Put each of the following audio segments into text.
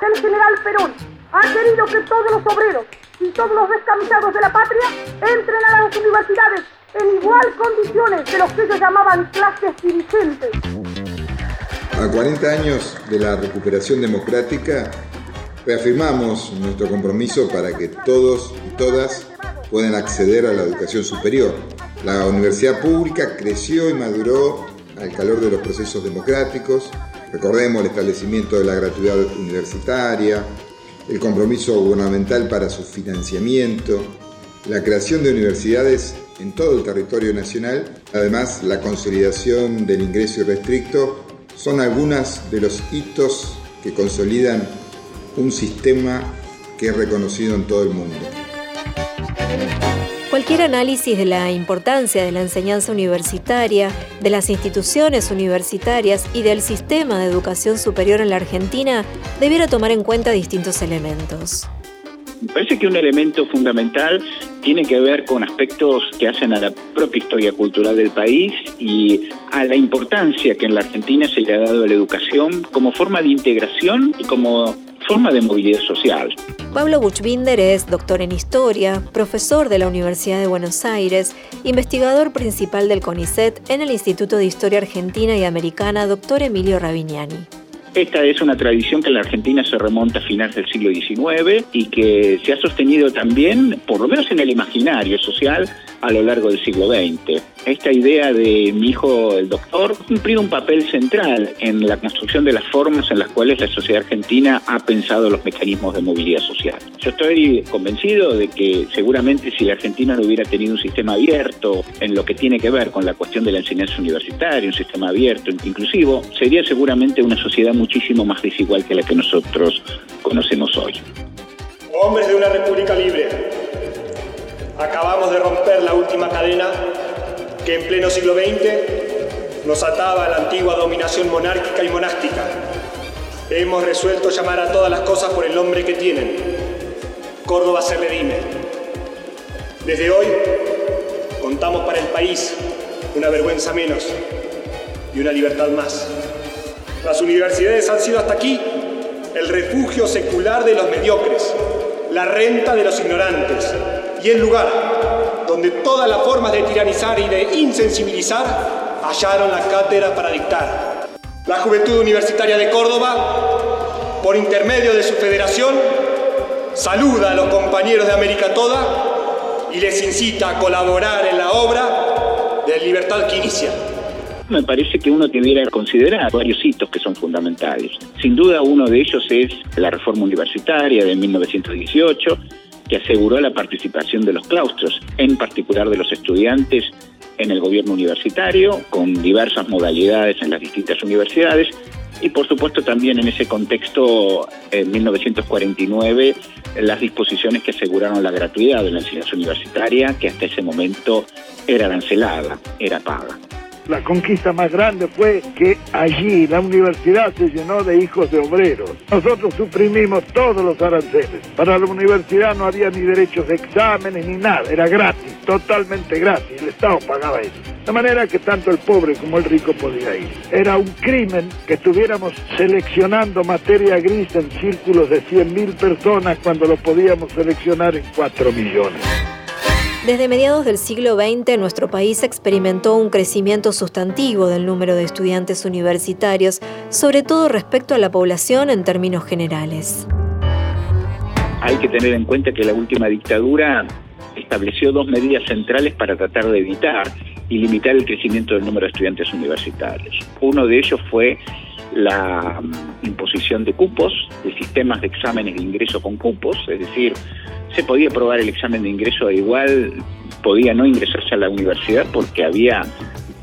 El general Perón ha querido que todos los obreros y todos los descamisados de la patria entren a las universidades en igual condiciones de los que ellos llamaban clases dirigentes. A 40 años de la recuperación democrática, reafirmamos nuestro compromiso para que todos y todas puedan acceder a la educación superior. La universidad pública creció y maduró al calor de los procesos democráticos. Recordemos el establecimiento de la gratuidad universitaria, el compromiso gubernamental para su financiamiento, la creación de universidades en todo el territorio nacional, además la consolidación del ingreso irrestricto, son algunas de los hitos que consolidan un sistema que es reconocido en todo el mundo. Cualquier análisis de la importancia de la enseñanza universitaria, de las instituciones universitarias y del sistema de educación superior en la Argentina debiera tomar en cuenta distintos elementos. Me parece que un elemento fundamental tiene que ver con aspectos que hacen a la propia historia cultural del país y a la importancia que en la Argentina se le ha dado a la educación como forma de integración y como forma de movilidad social. Pablo Buchbinder es doctor en historia, profesor de la Universidad de Buenos Aires, investigador principal del CONICET en el Instituto de Historia Argentina y Americana, doctor Emilio Ravignani. Esta es una tradición que en la Argentina se remonta a finales del siglo XIX y que se ha sostenido también, por lo menos en el imaginario social, a lo largo del siglo XX. Esta idea de mi hijo el doctor cumplido un papel central en la construcción de las formas en las cuales la sociedad argentina ha pensado los mecanismos de movilidad social. Yo estoy convencido de que seguramente si la Argentina no hubiera tenido un sistema abierto en lo que tiene que ver con la cuestión de la enseñanza universitaria, un sistema abierto, inclusivo, sería seguramente una sociedad muchísimo más desigual que la que nosotros conocemos hoy. Hombres de una república libre, acabamos de romper la última cadena que en pleno siglo XX nos ataba a la antigua dominación monárquica y monástica. Hemos resuelto llamar a todas las cosas por el nombre que tienen. Córdoba se redime. Desde hoy contamos para el país una vergüenza menos y una libertad más. Las universidades han sido hasta aquí el refugio secular de los mediocres, la renta de los ignorantes y el lugar donde todas las formas de tiranizar y de insensibilizar hallaron la cátedra para dictar. La Juventud Universitaria de Córdoba, por intermedio de su federación, saluda a los compañeros de América toda y les incita a colaborar en la obra de libertad que inicia me parece que uno debiera considerar varios hitos que son fundamentales. Sin duda uno de ellos es la reforma universitaria de 1918, que aseguró la participación de los claustros, en particular de los estudiantes en el gobierno universitario, con diversas modalidades en las distintas universidades, y por supuesto también en ese contexto, en 1949, las disposiciones que aseguraron la gratuidad de la enseñanza universitaria, que hasta ese momento era arancelada, era paga. La conquista más grande fue que allí la universidad se llenó de hijos de obreros. Nosotros suprimimos todos los aranceles. Para la universidad no había ni derechos de exámenes ni nada, era gratis, totalmente gratis. El Estado pagaba eso. De manera que tanto el pobre como el rico podía ir. Era un crimen que estuviéramos seleccionando materia gris en círculos de 100.000 personas cuando lo podíamos seleccionar en 4 millones. Desde mediados del siglo XX, nuestro país experimentó un crecimiento sustantivo del número de estudiantes universitarios, sobre todo respecto a la población en términos generales. Hay que tener en cuenta que la última dictadura estableció dos medidas centrales para tratar de evitar y limitar el crecimiento del número de estudiantes universitarios. Uno de ellos fue la imposición de cupos, de sistemas de exámenes de ingreso con cupos, es decir, se podía probar el examen de ingreso igual podía no ingresarse a la universidad porque había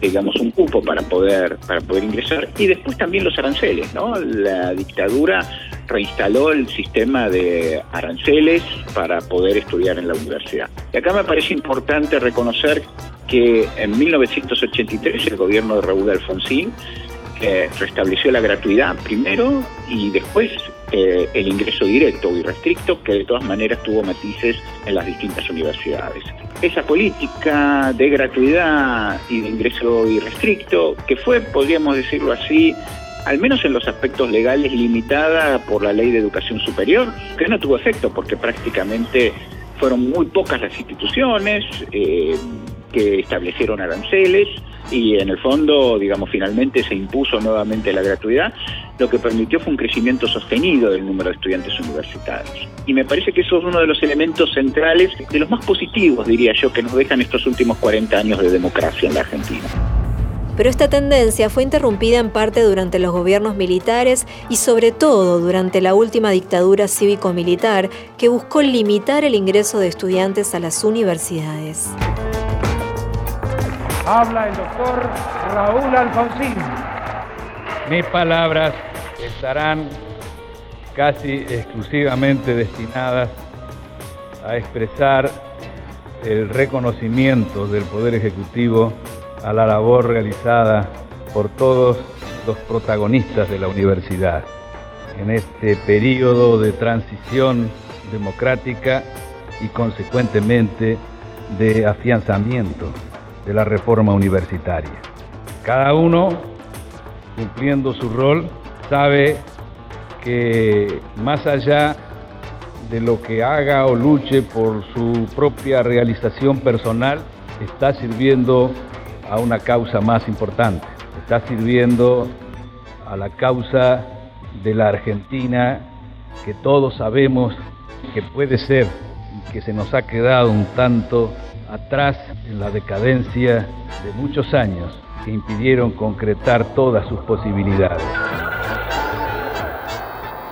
digamos un cupo para poder para poder ingresar. Y después también los aranceles no la dictadura reinstaló el sistema de aranceles para poder estudiar en la universidad. Y acá me parece importante reconocer que en 1983 el gobierno de Raúl Alfonsín eh, restableció la gratuidad primero y después eh, el ingreso directo y restricto, que de todas maneras tuvo matices en las distintas universidades. Esa política de gratuidad y de ingreso irrestricto, que fue, podríamos decirlo así, al menos en los aspectos legales, limitada por la ley de educación superior, que no tuvo efecto porque prácticamente fueron muy pocas las instituciones eh, que establecieron aranceles y en el fondo, digamos, finalmente se impuso nuevamente la gratuidad, lo que permitió fue un crecimiento sostenido del número de estudiantes universitarios. Y me parece que eso es uno de los elementos centrales, de los más positivos, diría yo, que nos dejan estos últimos 40 años de democracia en la Argentina. Pero esta tendencia fue interrumpida en parte durante los gobiernos militares y sobre todo durante la última dictadura cívico-militar que buscó limitar el ingreso de estudiantes a las universidades. Habla el doctor Raúl Alfonsín. Mis palabras estarán casi exclusivamente destinadas a expresar el reconocimiento del Poder Ejecutivo a la labor realizada por todos los protagonistas de la universidad en este periodo de transición democrática y consecuentemente de afianzamiento de la reforma universitaria. Cada uno, cumpliendo su rol, sabe que más allá de lo que haga o luche por su propia realización personal, está sirviendo a una causa más importante. Está sirviendo a la causa de la Argentina que todos sabemos que puede ser y que se nos ha quedado un tanto atrás en la decadencia de muchos años que impidieron concretar todas sus posibilidades.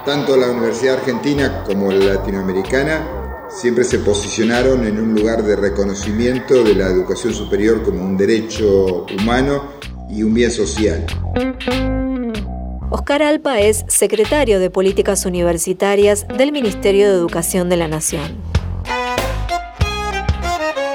Tanto la Universidad Argentina como la Latinoamericana siempre se posicionaron en un lugar de reconocimiento de la educación superior como un derecho humano y un bien social. Oscar Alpa es secretario de Políticas Universitarias del Ministerio de Educación de la Nación.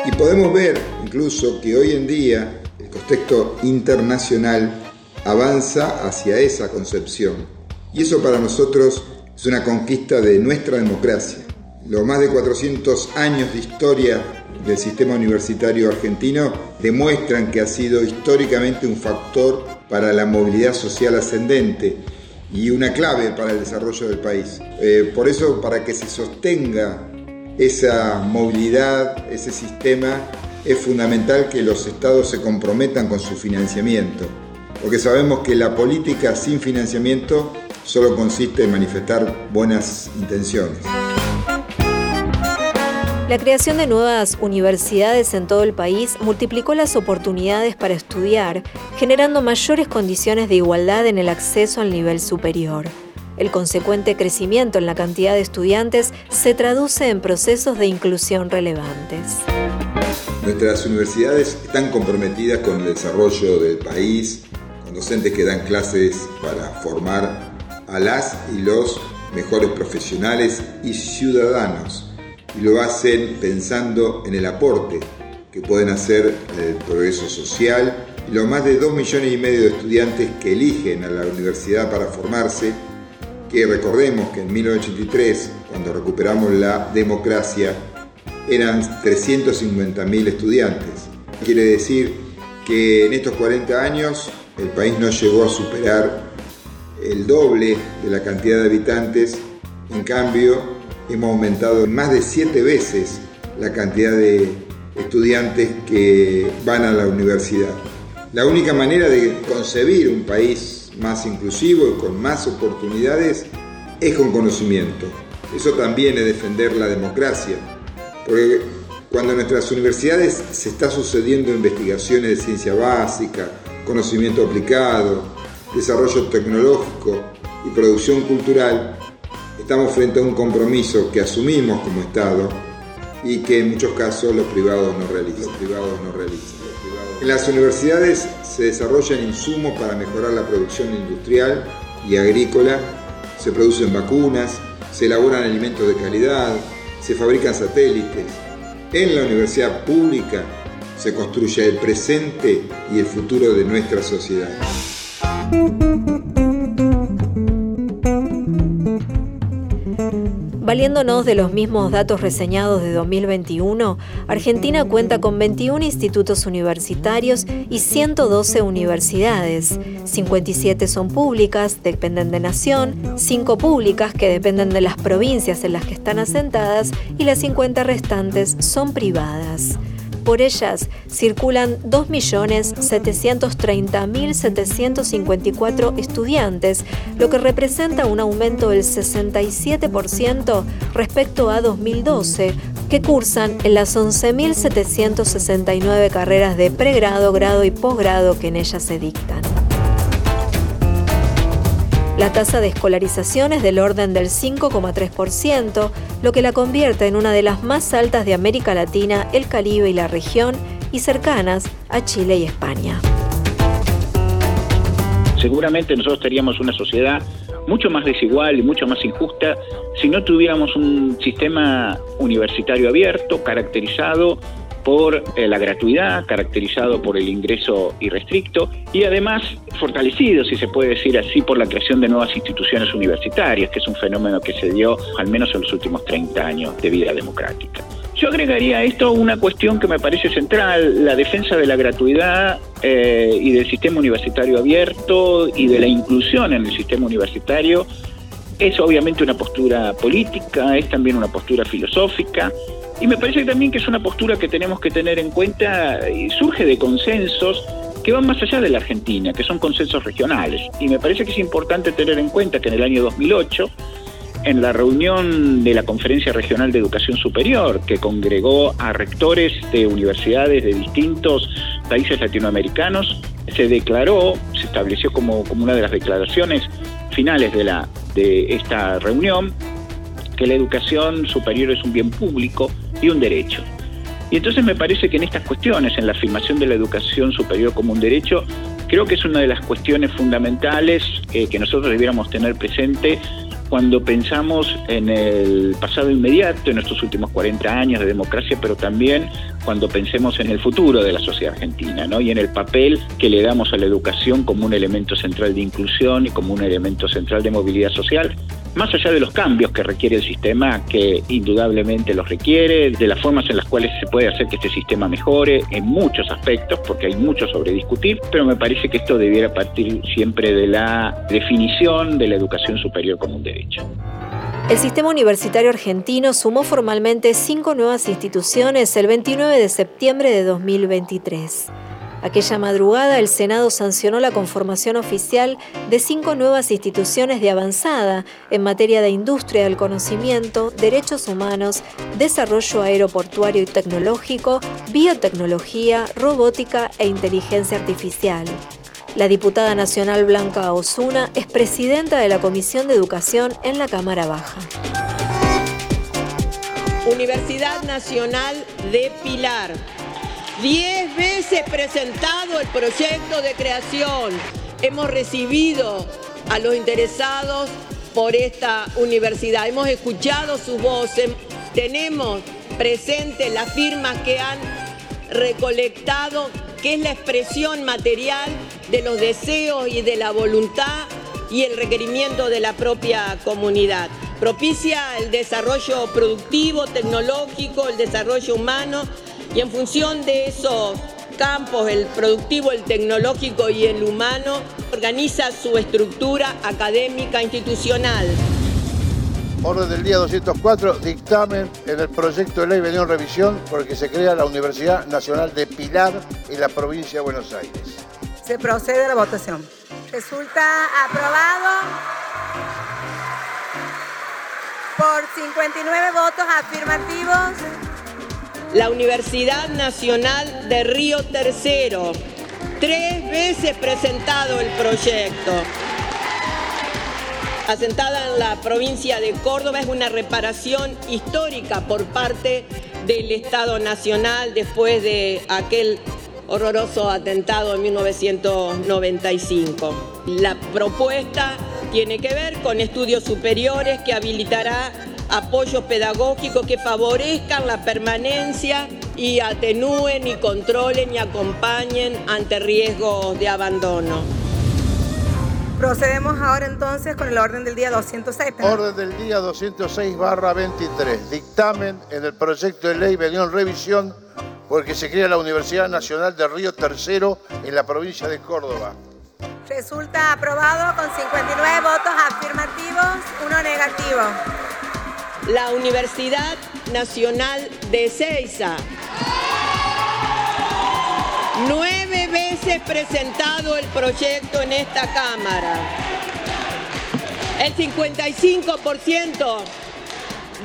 Y podemos ver incluso que hoy en día el contexto internacional avanza hacia esa concepción. Y eso para nosotros es una conquista de nuestra democracia los más de 400 años de historia del sistema universitario argentino demuestran que ha sido históricamente un factor para la movilidad social ascendente y una clave para el desarrollo del país. Eh, por eso, para que se sostenga esa movilidad, ese sistema, es fundamental que los estados se comprometan con su financiamiento, porque sabemos que la política sin financiamiento solo consiste en manifestar buenas intenciones. La creación de nuevas universidades en todo el país multiplicó las oportunidades para estudiar, generando mayores condiciones de igualdad en el acceso al nivel superior. El consecuente crecimiento en la cantidad de estudiantes se traduce en procesos de inclusión relevantes. Nuestras universidades están comprometidas con el desarrollo del país, con docentes que dan clases para formar a las y los mejores profesionales y ciudadanos y lo hacen pensando en el aporte que pueden hacer el progreso social los más de 2 millones y medio de estudiantes que eligen a la universidad para formarse, que recordemos que en 1983, cuando recuperamos la democracia, eran 350.000 estudiantes. Quiere decir que en estos 40 años el país no llegó a superar el doble de la cantidad de habitantes, en cambio hemos aumentado más de siete veces la cantidad de estudiantes que van a la universidad. La única manera de concebir un país más inclusivo y con más oportunidades es con conocimiento. Eso también es defender la democracia, porque cuando en nuestras universidades se está sucediendo investigaciones de ciencia básica, conocimiento aplicado, desarrollo tecnológico y producción cultural, Estamos frente a un compromiso que asumimos como Estado y que en muchos casos los privados no realizan. En las universidades se desarrollan insumos para mejorar la producción industrial y agrícola, se producen vacunas, se elaboran alimentos de calidad, se fabrican satélites. En la universidad pública se construye el presente y el futuro de nuestra sociedad. Valiéndonos de los mismos datos reseñados de 2021, Argentina cuenta con 21 institutos universitarios y 112 universidades. 57 son públicas, dependen de Nación, 5 públicas que dependen de las provincias en las que están asentadas y las 50 restantes son privadas. Por ellas circulan 2.730.754 estudiantes, lo que representa un aumento del 67% respecto a 2012, que cursan en las 11.769 carreras de pregrado, grado y posgrado que en ellas se dictan. La tasa de escolarización es del orden del 5,3%, lo que la convierte en una de las más altas de América Latina, el Caribe y la región, y cercanas a Chile y España. Seguramente nosotros teníamos una sociedad mucho más desigual y mucho más injusta si no tuviéramos un sistema universitario abierto, caracterizado por eh, la gratuidad, caracterizado por el ingreso irrestricto y además fortalecido, si se puede decir así, por la creación de nuevas instituciones universitarias, que es un fenómeno que se dio al menos en los últimos 30 años de vida democrática. Yo agregaría a esto una cuestión que me parece central, la defensa de la gratuidad eh, y del sistema universitario abierto y de la inclusión en el sistema universitario. Es obviamente una postura política, es también una postura filosófica, y me parece también que es una postura que tenemos que tener en cuenta y surge de consensos que van más allá de la Argentina, que son consensos regionales. Y me parece que es importante tener en cuenta que en el año 2008, en la reunión de la Conferencia Regional de Educación Superior, que congregó a rectores de universidades de distintos países latinoamericanos, se declaró, se estableció como, como una de las declaraciones finales de, la, de esta reunión, que la educación superior es un bien público y un derecho. Y entonces me parece que en estas cuestiones, en la afirmación de la educación superior como un derecho, creo que es una de las cuestiones fundamentales eh, que nosotros debiéramos tener presente cuando pensamos en el pasado inmediato, en estos últimos 40 años de democracia, pero también cuando pensemos en el futuro de la sociedad argentina, ¿no? Y en el papel que le damos a la educación como un elemento central de inclusión y como un elemento central de movilidad social, más allá de los cambios que requiere el sistema, que indudablemente los requiere, de las formas en las cuales se puede hacer que este sistema mejore en muchos aspectos, porque hay mucho sobre discutir, pero me parece que esto debiera partir siempre de la definición de la educación superior como un derecho. El sistema universitario argentino sumó formalmente cinco nuevas instituciones el 29 de septiembre de 2023. Aquella madrugada el Senado sancionó la conformación oficial de cinco nuevas instituciones de avanzada en materia de industria del conocimiento, derechos humanos, desarrollo aeroportuario y tecnológico, biotecnología, robótica e inteligencia artificial. La diputada nacional Blanca Osuna es presidenta de la Comisión de Educación en la Cámara Baja. Universidad Nacional de Pilar Diez veces presentado el proyecto de creación. Hemos recibido a los interesados por esta universidad. Hemos escuchado su voz. Tenemos presente las firmas que han recolectado, que es la expresión material de los deseos y de la voluntad y el requerimiento de la propia comunidad. Propicia el desarrollo productivo, tecnológico, el desarrollo humano y en función de esos campos, el productivo, el tecnológico y el humano, organiza su estructura académica institucional. Orden del día 204, dictamen en el proyecto de ley venido en revisión por el que se crea la Universidad Nacional de Pilar en la provincia de Buenos Aires. Se procede a la votación. Resulta aprobado por 59 votos afirmativos la Universidad Nacional de Río Tercero. Tres veces presentado el proyecto. Asentada en la provincia de Córdoba, es una reparación histórica por parte del Estado Nacional después de aquel horroroso atentado en 1995. La propuesta tiene que ver con estudios superiores que habilitará apoyos pedagógicos que favorezcan la permanencia y atenúen y controlen y acompañen ante riesgos de abandono. Procedemos ahora entonces con el orden del día 206. Orden del día 206 barra 23. Dictamen en el proyecto de ley venido en revisión porque se crea la Universidad Nacional de Río Tercero en la provincia de Córdoba. Resulta aprobado con 59 votos afirmativos, uno negativo. La Universidad Nacional de Ceiza. Nueve veces presentado el proyecto en esta Cámara. El 55%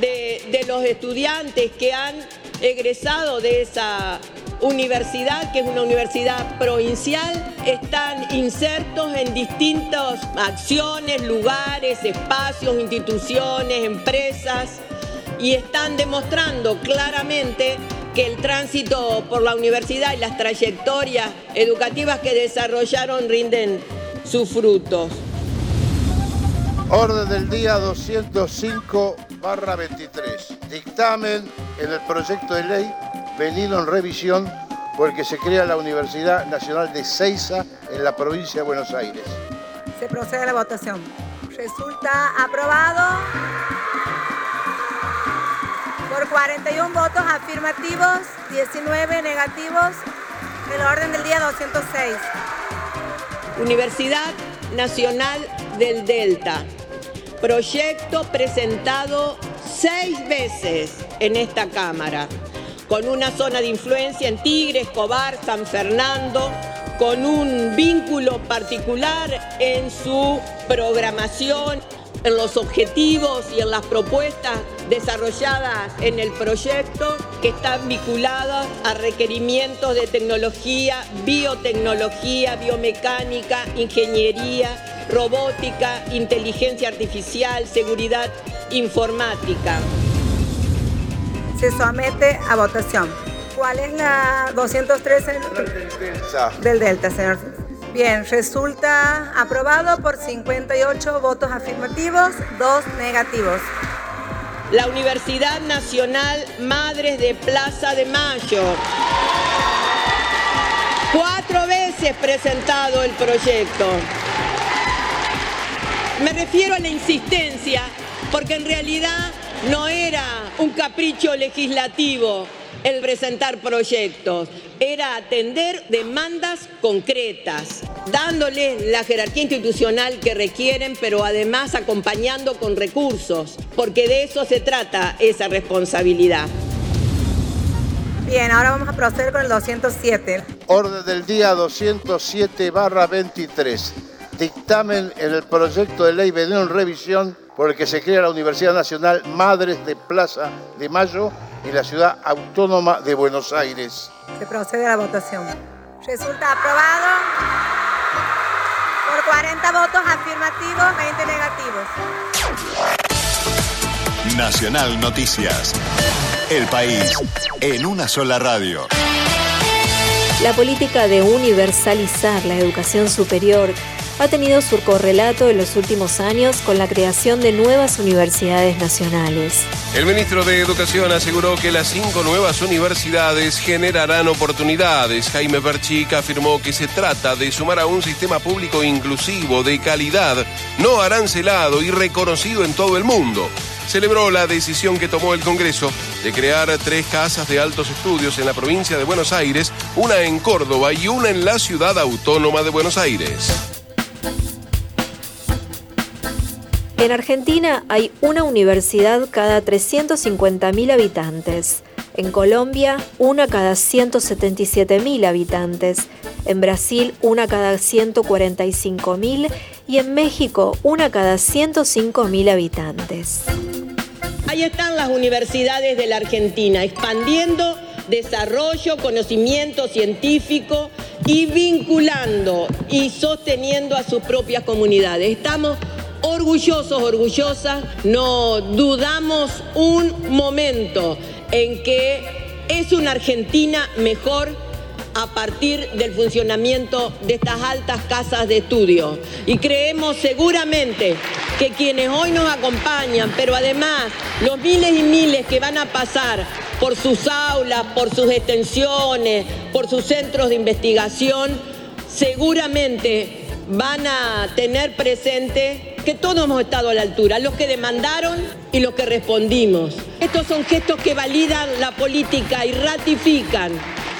de, de los estudiantes que han egresado de esa universidad, que es una universidad provincial, están insertos en distintas acciones, lugares, espacios, instituciones, empresas, y están demostrando claramente que el tránsito por la universidad y las trayectorias educativas que desarrollaron rinden sus frutos. Orden del día 205 barra 23. Dictamen en el proyecto de ley venido en revisión por el que se crea la Universidad Nacional de Ceiza en la provincia de Buenos Aires. Se procede a la votación. Resulta aprobado por 41 votos afirmativos, 19 negativos. El orden del día 206. Universidad Nacional del Delta. Proyecto presentado seis veces en esta Cámara, con una zona de influencia en Tigre, Escobar, San Fernando, con un vínculo particular en su programación, en los objetivos y en las propuestas desarrolladas en el proyecto que están vinculadas a requerimientos de tecnología, biotecnología, biomecánica, ingeniería, robótica, inteligencia artificial, seguridad informática. Se somete a votación. ¿Cuál es la 213? Del Delta, señor. Bien, resulta aprobado por 58 votos afirmativos, 2 negativos. La Universidad Nacional Madres de Plaza de Mayo. Cuatro veces presentado el proyecto. Me refiero a la insistencia porque en realidad no era un capricho legislativo el presentar proyectos, era atender demandas concretas, dándoles la jerarquía institucional que requieren, pero además acompañando con recursos, porque de eso se trata esa responsabilidad. Bien, ahora vamos a proceder con el 207. Orden del día 207 barra 23 dictamen en el proyecto de ley venido en revisión por el que se crea la Universidad Nacional Madres de Plaza de Mayo y la Ciudad Autónoma de Buenos Aires. Se procede a la votación. Resulta aprobado por 40 votos afirmativos, 20 negativos. Nacional Noticias. El país en una sola radio. La política de universalizar la educación superior ha tenido su correlato en los últimos años con la creación de nuevas universidades nacionales. El ministro de Educación aseguró que las cinco nuevas universidades generarán oportunidades. Jaime Berchic afirmó que se trata de sumar a un sistema público inclusivo, de calidad, no arancelado y reconocido en todo el mundo celebró la decisión que tomó el Congreso de crear tres casas de altos estudios en la provincia de Buenos Aires, una en Córdoba y una en la ciudad autónoma de Buenos Aires. En Argentina hay una universidad cada 350.000 habitantes. En Colombia, una cada 177.000 habitantes. En Brasil, una cada 145.000. Y en México, una cada 105.000 habitantes. Ahí están las universidades de la Argentina, expandiendo desarrollo, conocimiento científico y vinculando y sosteniendo a sus propias comunidades. Estamos orgullosos, orgullosas, no dudamos un momento en que es una Argentina mejor a partir del funcionamiento de estas altas casas de estudio. Y creemos seguramente que quienes hoy nos acompañan, pero además los miles y miles que van a pasar por sus aulas, por sus extensiones, por sus centros de investigación, seguramente van a tener presente que todos hemos estado a la altura, los que demandaron y los que respondimos. Estos son gestos que validan la política y ratifican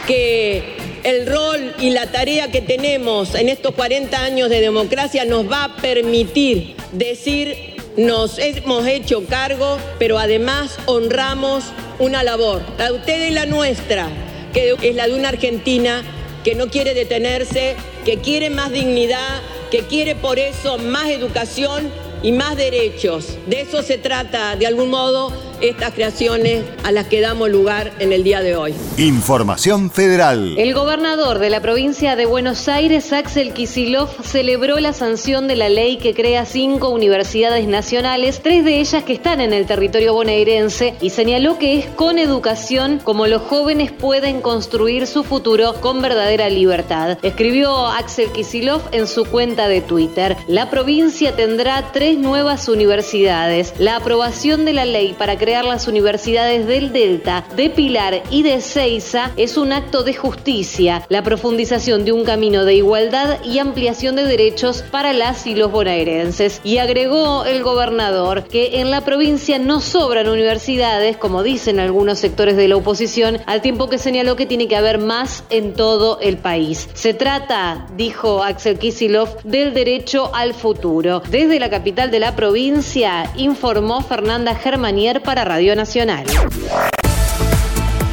que el rol y la tarea que tenemos en estos 40 años de democracia nos va a permitir decir nos hemos hecho cargo, pero además honramos una labor, la de usted y la nuestra, que es la de una Argentina que no quiere detenerse, que quiere más dignidad, que quiere por eso más educación y más derechos. De eso se trata, de algún modo, estas creaciones a las que damos lugar en el día de hoy. Información federal. El gobernador de la provincia de Buenos Aires, Axel Kisilov, celebró la sanción de la ley que crea cinco universidades nacionales, tres de ellas que están en el territorio bonaerense, y señaló que es con educación como los jóvenes pueden construir su futuro con verdadera libertad. Escribió Axel Kisilov en su cuenta de Twitter. La provincia tendrá tres nuevas universidades. La aprobación de la ley para crear crear las universidades del Delta, de Pilar y de Ceiza es un acto de justicia, la profundización de un camino de igualdad y ampliación de derechos para las y los bonaerenses. Y agregó el gobernador que en la provincia no sobran universidades, como dicen algunos sectores de la oposición, al tiempo que señaló que tiene que haber más en todo el país. Se trata, dijo Axel Kisilov, del derecho al futuro. Desde la capital de la provincia, informó Fernanda Germanier para Radio Nacional.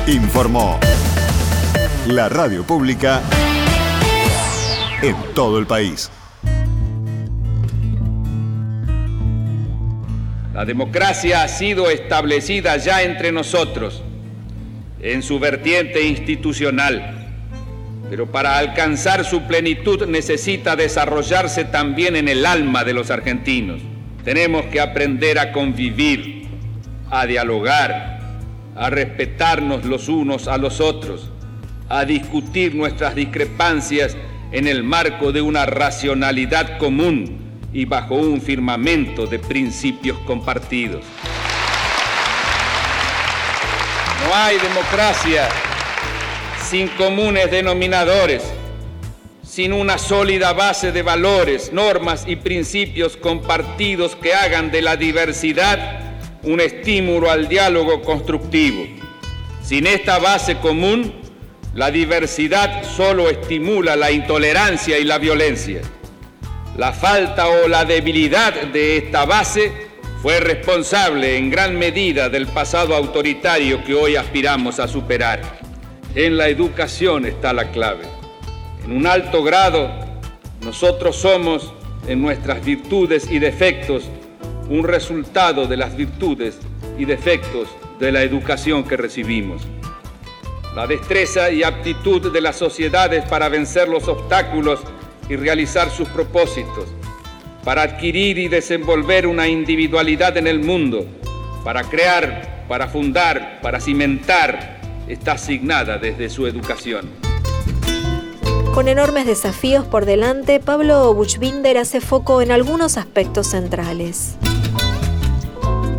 Informó la radio pública en todo el país. La democracia ha sido establecida ya entre nosotros en su vertiente institucional, pero para alcanzar su plenitud necesita desarrollarse también en el alma de los argentinos. Tenemos que aprender a convivir a dialogar, a respetarnos los unos a los otros, a discutir nuestras discrepancias en el marco de una racionalidad común y bajo un firmamento de principios compartidos. No hay democracia sin comunes denominadores, sin una sólida base de valores, normas y principios compartidos que hagan de la diversidad un estímulo al diálogo constructivo. Sin esta base común, la diversidad solo estimula la intolerancia y la violencia. La falta o la debilidad de esta base fue responsable en gran medida del pasado autoritario que hoy aspiramos a superar. En la educación está la clave. En un alto grado, nosotros somos, en nuestras virtudes y defectos, un resultado de las virtudes y defectos de la educación que recibimos. La destreza y aptitud de las sociedades para vencer los obstáculos y realizar sus propósitos, para adquirir y desenvolver una individualidad en el mundo, para crear, para fundar, para cimentar, está asignada desde su educación. Con enormes desafíos por delante, Pablo Buchbinder hace foco en algunos aspectos centrales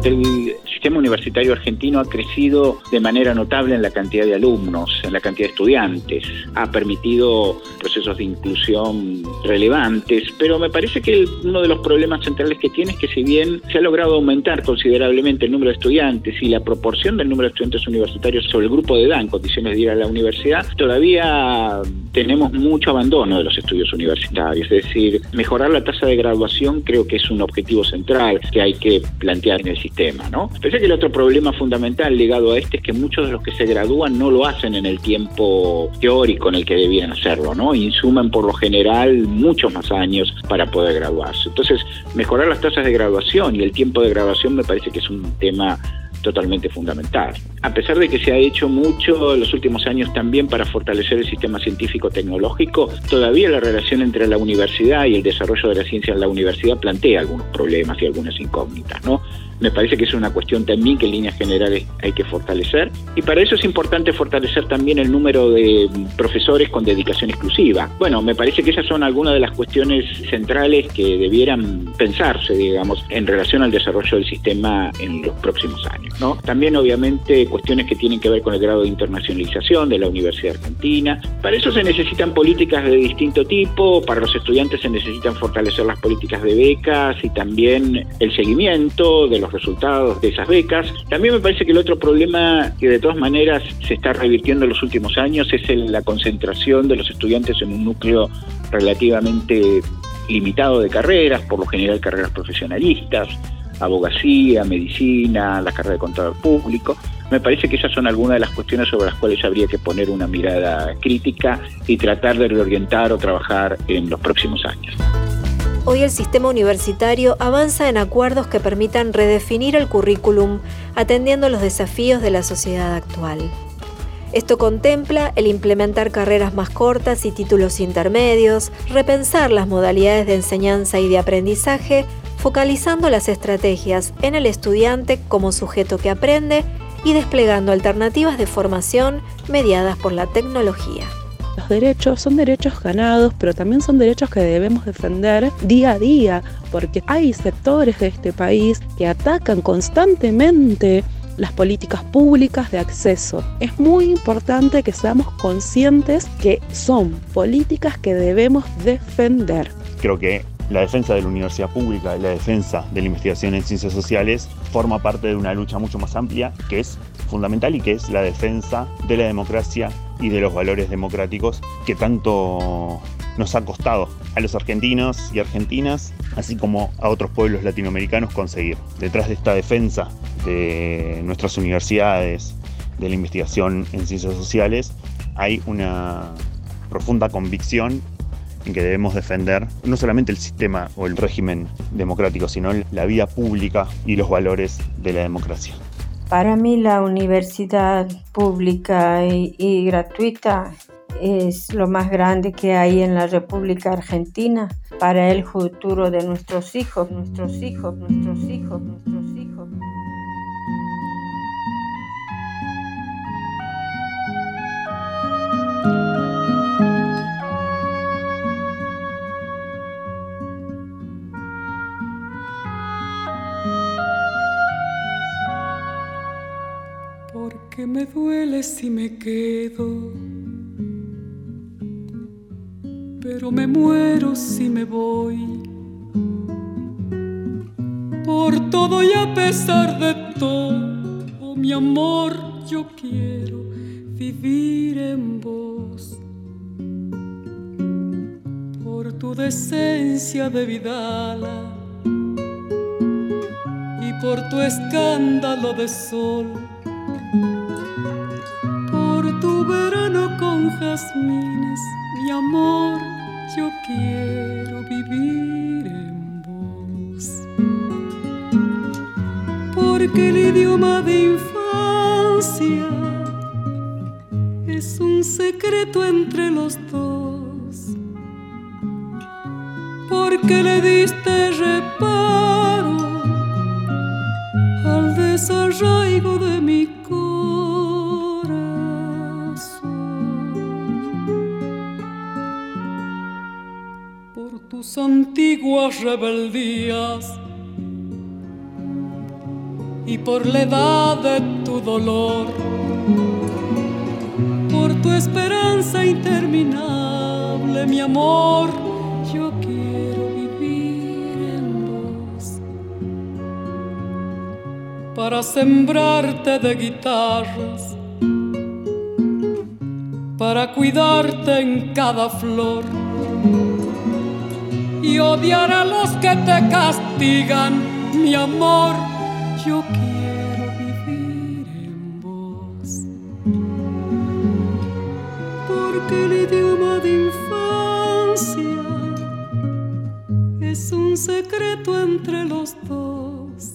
el sistema universitario argentino ha crecido de manera notable en la cantidad de alumnos, en la cantidad de estudiantes, ha permitido procesos de inclusión relevantes, pero me parece que uno de los problemas centrales que tiene es que si bien se ha logrado aumentar considerablemente el número de estudiantes y la proporción del número de estudiantes universitarios sobre el grupo de edad en condiciones de ir a la universidad, todavía tenemos mucho abandono de los estudios universitarios, es decir, mejorar la tasa de graduación creo que es un objetivo central que hay que plantear en el sistema, ¿no? Pensé que el otro problema fundamental ligado a este es que muchos de los que se gradúan no lo hacen en el tiempo teórico en el que debían hacerlo, ¿no? Insuman por lo general muchos más años para poder graduarse. Entonces, mejorar las tasas de graduación y el tiempo de graduación me parece que es un tema totalmente fundamental. A pesar de que se ha hecho mucho en los últimos años también para fortalecer el sistema científico-tecnológico, todavía la relación entre la universidad y el desarrollo de la ciencia en la universidad plantea algunos problemas y algunas incógnitas, ¿no? me parece que es una cuestión también que en líneas generales hay que fortalecer. Y para eso es importante fortalecer también el número de profesores con dedicación exclusiva. Bueno, me parece que esas son algunas de las cuestiones centrales que debieran pensarse, digamos, en relación al desarrollo del sistema en los próximos años. ¿No? También, obviamente, cuestiones que tienen que ver con el grado de internacionalización de la Universidad Argentina. Para eso se necesitan políticas de distinto tipo, para los estudiantes se necesitan fortalecer las políticas de becas y también el seguimiento de los resultados de esas becas. También me parece que el otro problema que de todas maneras se está revirtiendo en los últimos años es la concentración de los estudiantes en un núcleo relativamente limitado de carreras, por lo general carreras profesionalistas, abogacía, medicina, la carrera de contador público. Me parece que esas son algunas de las cuestiones sobre las cuales habría que poner una mirada crítica y tratar de reorientar o trabajar en los próximos años. Hoy el sistema universitario avanza en acuerdos que permitan redefinir el currículum atendiendo los desafíos de la sociedad actual. Esto contempla el implementar carreras más cortas y títulos intermedios, repensar las modalidades de enseñanza y de aprendizaje, focalizando las estrategias en el estudiante como sujeto que aprende y desplegando alternativas de formación mediadas por la tecnología. Los derechos son derechos ganados, pero también son derechos que debemos defender día a día, porque hay sectores de este país que atacan constantemente las políticas públicas de acceso. Es muy importante que seamos conscientes que son políticas que debemos defender. Creo que la defensa de la universidad pública y la defensa de la investigación en ciencias sociales forma parte de una lucha mucho más amplia que es fundamental y que es la defensa de la democracia y de los valores democráticos que tanto nos ha costado a los argentinos y argentinas, así como a otros pueblos latinoamericanos conseguir. Detrás de esta defensa de nuestras universidades, de la investigación en ciencias sociales, hay una profunda convicción en que debemos defender no solamente el sistema o el régimen democrático, sino la vida pública y los valores de la democracia. Para mí la universidad pública y, gratuita es lo más grande que hay en la República Argentina para el futuro de nuestros hijos, nuestros hijos, nuestros hijos, nuestros hijos. Que me duele si me quedo, pero me muero si me voy. Por todo y a pesar de todo, mi amor, yo quiero vivir en vos. Por tu decencia de vidala y por tu escándalo de sol jazmines, mi amor, yo quiero vivir en vos. Porque el idioma de infancia es un secreto entre los dos. Porque le diste reparo antiguas rebeldías. Y por la edad de tu dolor, por tu esperanza interminable, mi amor, yo quiero vivir en vos. Para sembrarte de guitarras, para cuidarte en cada flor y odiar a los que te castigan, mi amor, yo quiero vivir en vos. Porque el idioma de infancia es un secreto entre los dos.